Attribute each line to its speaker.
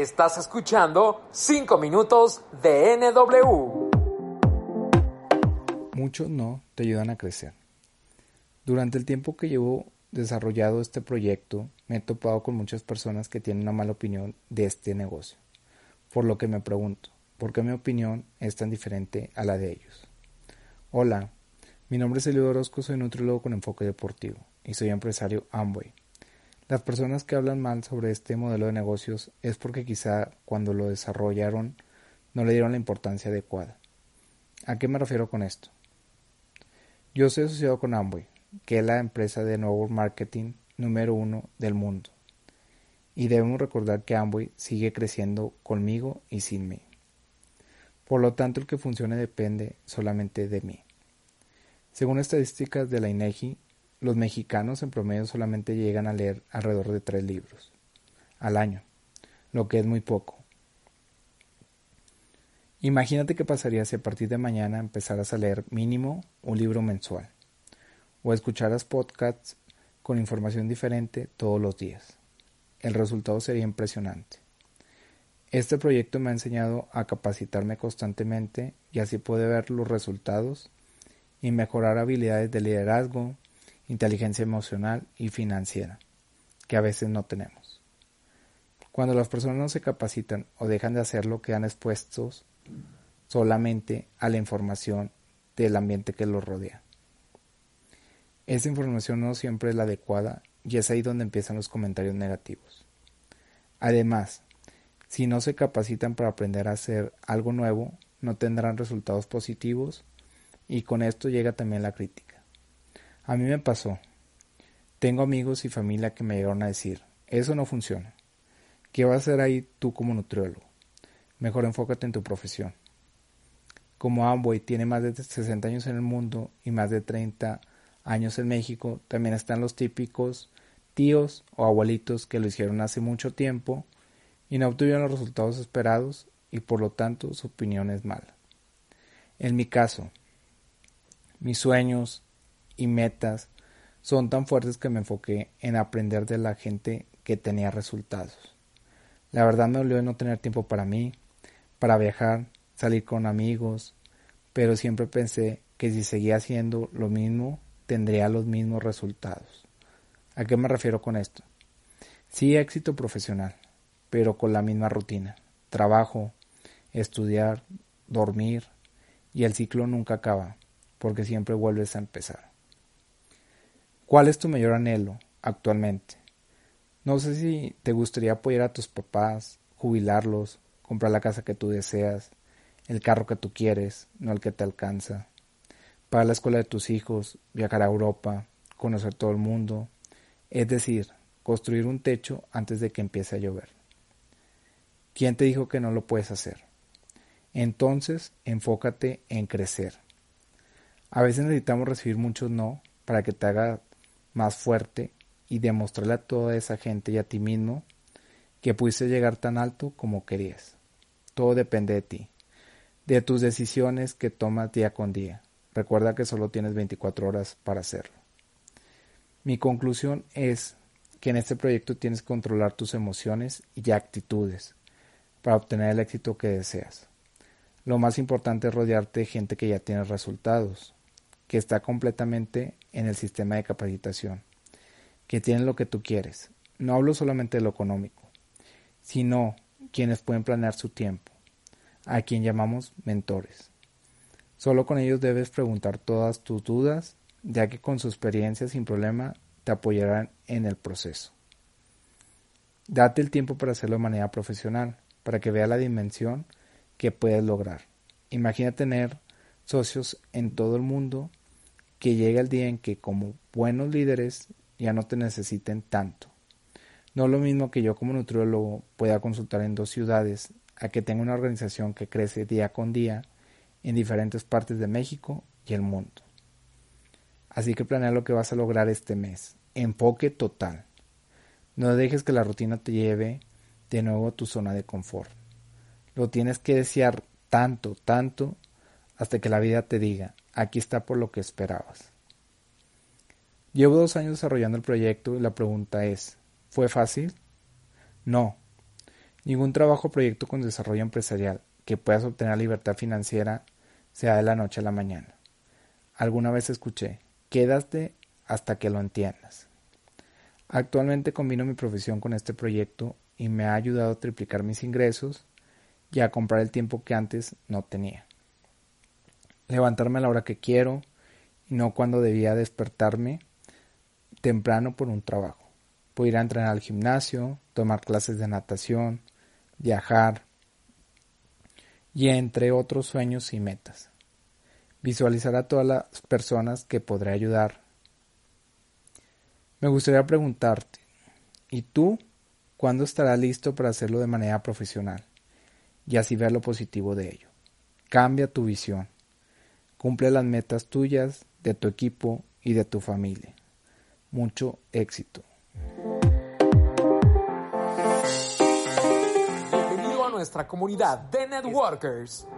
Speaker 1: Estás escuchando 5 minutos de NW.
Speaker 2: Muchos no te ayudan a crecer. Durante el tiempo que llevo desarrollado este proyecto, me he topado con muchas personas que tienen una mala opinión de este negocio. Por lo que me pregunto, ¿por qué mi opinión es tan diferente a la de ellos? Hola, mi nombre es Elio Orozco, soy nutriólogo con enfoque deportivo y soy empresario Amway. Las personas que hablan mal sobre este modelo de negocios es porque quizá cuando lo desarrollaron no le dieron la importancia adecuada. ¿A qué me refiero con esto? Yo soy asociado con Amway, que es la empresa de nuevo marketing número uno del mundo. Y debemos recordar que Amway sigue creciendo conmigo y sin mí. Por lo tanto, el que funcione depende solamente de mí. Según estadísticas de la INEGI, los mexicanos en promedio solamente llegan a leer alrededor de tres libros al año, lo que es muy poco. Imagínate qué pasaría si a partir de mañana empezaras a leer mínimo un libro mensual o escucharas podcasts con información diferente todos los días. El resultado sería impresionante. Este proyecto me ha enseñado a capacitarme constantemente y así puedo ver los resultados y mejorar habilidades de liderazgo, inteligencia emocional y financiera, que a veces no tenemos. Cuando las personas no se capacitan o dejan de hacerlo, quedan expuestos solamente a la información del ambiente que los rodea. Esa información no siempre es la adecuada y es ahí donde empiezan los comentarios negativos. Además, si no se capacitan para aprender a hacer algo nuevo, no tendrán resultados positivos y con esto llega también la crítica. A mí me pasó. Tengo amigos y familia que me llegaron a decir, eso no funciona. ¿Qué vas a hacer ahí tú como nutriólogo? Mejor enfócate en tu profesión. Como Amway tiene más de 60 años en el mundo y más de 30 años en México, también están los típicos tíos o abuelitos que lo hicieron hace mucho tiempo y no obtuvieron los resultados esperados y por lo tanto su opinión es mala. En mi caso, mis sueños y metas son tan fuertes que me enfoqué en aprender de la gente que tenía resultados. La verdad me dolió no tener tiempo para mí, para viajar, salir con amigos, pero siempre pensé que si seguía haciendo lo mismo tendría los mismos resultados. ¿A qué me refiero con esto? Sí éxito profesional, pero con la misma rutina. Trabajo, estudiar, dormir y el ciclo nunca acaba, porque siempre vuelves a empezar. ¿Cuál es tu mayor anhelo actualmente? No sé si te gustaría apoyar a tus papás, jubilarlos, comprar la casa que tú deseas, el carro que tú quieres, no el que te alcanza, para la escuela de tus hijos, viajar a Europa, conocer todo el mundo, es decir, construir un techo antes de que empiece a llover. ¿Quién te dijo que no lo puedes hacer? Entonces, enfócate en crecer. A veces necesitamos recibir muchos no para que te haga más fuerte y demostrarle a toda esa gente y a ti mismo que pudiste llegar tan alto como querías. Todo depende de ti, de tus decisiones que tomas día con día. Recuerda que solo tienes 24 horas para hacerlo. Mi conclusión es que en este proyecto tienes que controlar tus emociones y actitudes para obtener el éxito que deseas. Lo más importante es rodearte de gente que ya tiene resultados, que está completamente en el sistema de capacitación, que tienen lo que tú quieres. No hablo solamente de lo económico, sino quienes pueden planear su tiempo, a quien llamamos mentores. Solo con ellos debes preguntar todas tus dudas, ya que con su experiencia sin problema te apoyarán en el proceso. Date el tiempo para hacerlo de manera profesional, para que vea la dimensión que puedes lograr. Imagina tener socios en todo el mundo que llegue el día en que como buenos líderes ya no te necesiten tanto. No es lo mismo que yo como nutriólogo pueda consultar en dos ciudades a que tenga una organización que crece día con día en diferentes partes de México y el mundo. Así que planea lo que vas a lograr este mes. Enfoque total. No dejes que la rutina te lleve de nuevo a tu zona de confort. Lo tienes que desear tanto, tanto, hasta que la vida te diga, aquí está por lo que esperabas. Llevo dos años desarrollando el proyecto y la pregunta es, ¿fue fácil? No. Ningún trabajo o proyecto con desarrollo empresarial que puedas obtener libertad financiera sea de la noche a la mañana. Alguna vez escuché, quédate hasta que lo entiendas. Actualmente combino mi profesión con este proyecto y me ha ayudado a triplicar mis ingresos y a comprar el tiempo que antes no tenía. Levantarme a la hora que quiero y no cuando debía despertarme temprano por un trabajo. Puedo ir a entrenar al gimnasio, tomar clases de natación, viajar y entre otros sueños y metas. Visualizar a todas las personas que podré ayudar. Me gustaría preguntarte, ¿y tú cuándo estarás listo para hacerlo de manera profesional? Y así ver lo positivo de ello. Cambia tu visión. Cumple las metas tuyas, de tu equipo y de tu familia. Mucho éxito.
Speaker 1: Bienvenido a nuestra comunidad de networkers.